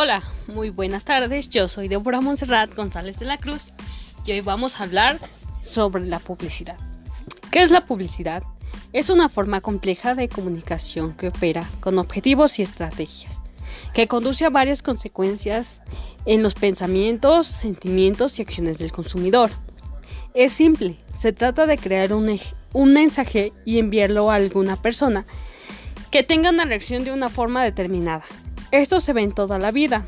Hola, muy buenas tardes. Yo soy Deborah Monserrat González de la Cruz y hoy vamos a hablar sobre la publicidad. ¿Qué es la publicidad? Es una forma compleja de comunicación que opera con objetivos y estrategias, que conduce a varias consecuencias en los pensamientos, sentimientos y acciones del consumidor. Es simple, se trata de crear un mensaje y enviarlo a alguna persona que tenga una reacción de una forma determinada esto se ve en toda la vida,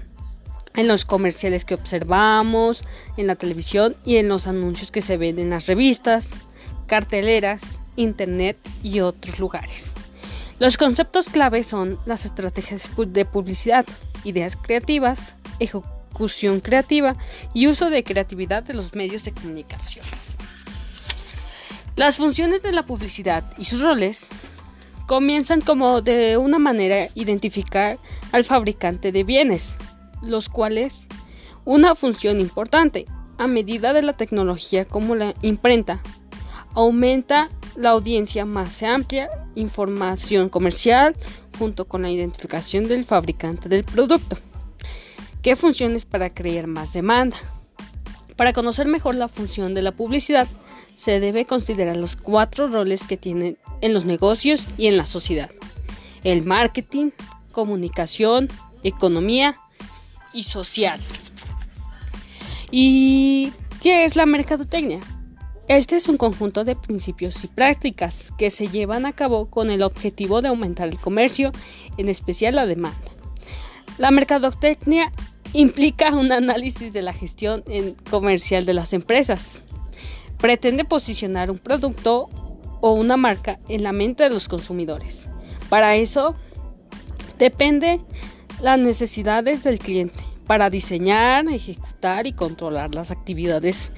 en los comerciales que observamos, en la televisión y en los anuncios que se ven en las revistas, carteleras, internet y otros lugares. Los conceptos clave son las estrategias de publicidad, ideas creativas, ejecución creativa y uso de creatividad de los medios de comunicación. Las funciones de la publicidad y sus roles comienzan como de una manera identificar al fabricante de bienes, los cuales una función importante a medida de la tecnología como la imprenta aumenta la audiencia más amplia, información comercial junto con la identificación del fabricante del producto. ¿Qué funciones para crear más demanda? Para conocer mejor la función de la publicidad, se debe considerar los cuatro roles que tienen en los negocios y en la sociedad. El marketing, comunicación, economía y social. ¿Y qué es la mercadotecnia? Este es un conjunto de principios y prácticas que se llevan a cabo con el objetivo de aumentar el comercio, en especial la demanda. La mercadotecnia implica un análisis de la gestión comercial de las empresas. Pretende posicionar un producto o una marca en la mente de los consumidores. Para eso depende las necesidades del cliente para diseñar, ejecutar y controlar las actividades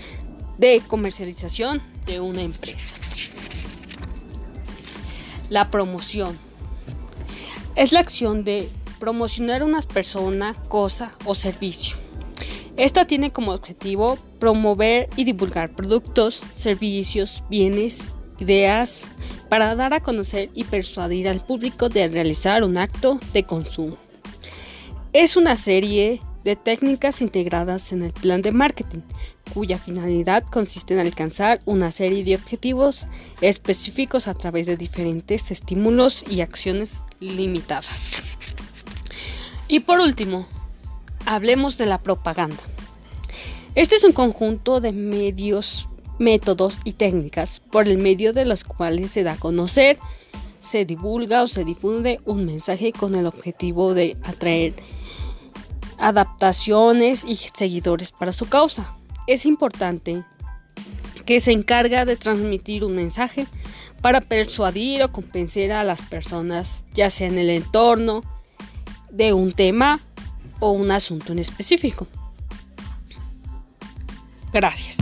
de comercialización de una empresa. La promoción es la acción de promocionar una persona, cosa o servicio. Esta tiene como objetivo promover y divulgar productos, servicios, bienes, ideas para dar a conocer y persuadir al público de realizar un acto de consumo. Es una serie de técnicas integradas en el plan de marketing, cuya finalidad consiste en alcanzar una serie de objetivos específicos a través de diferentes estímulos y acciones limitadas. Y por último, hablemos de la propaganda. Este es un conjunto de medios métodos y técnicas por el medio de los cuales se da a conocer, se divulga o se difunde un mensaje con el objetivo de atraer adaptaciones y seguidores para su causa. Es importante que se encarga de transmitir un mensaje para persuadir o convencer a las personas, ya sea en el entorno de un tema o un asunto en específico. Gracias.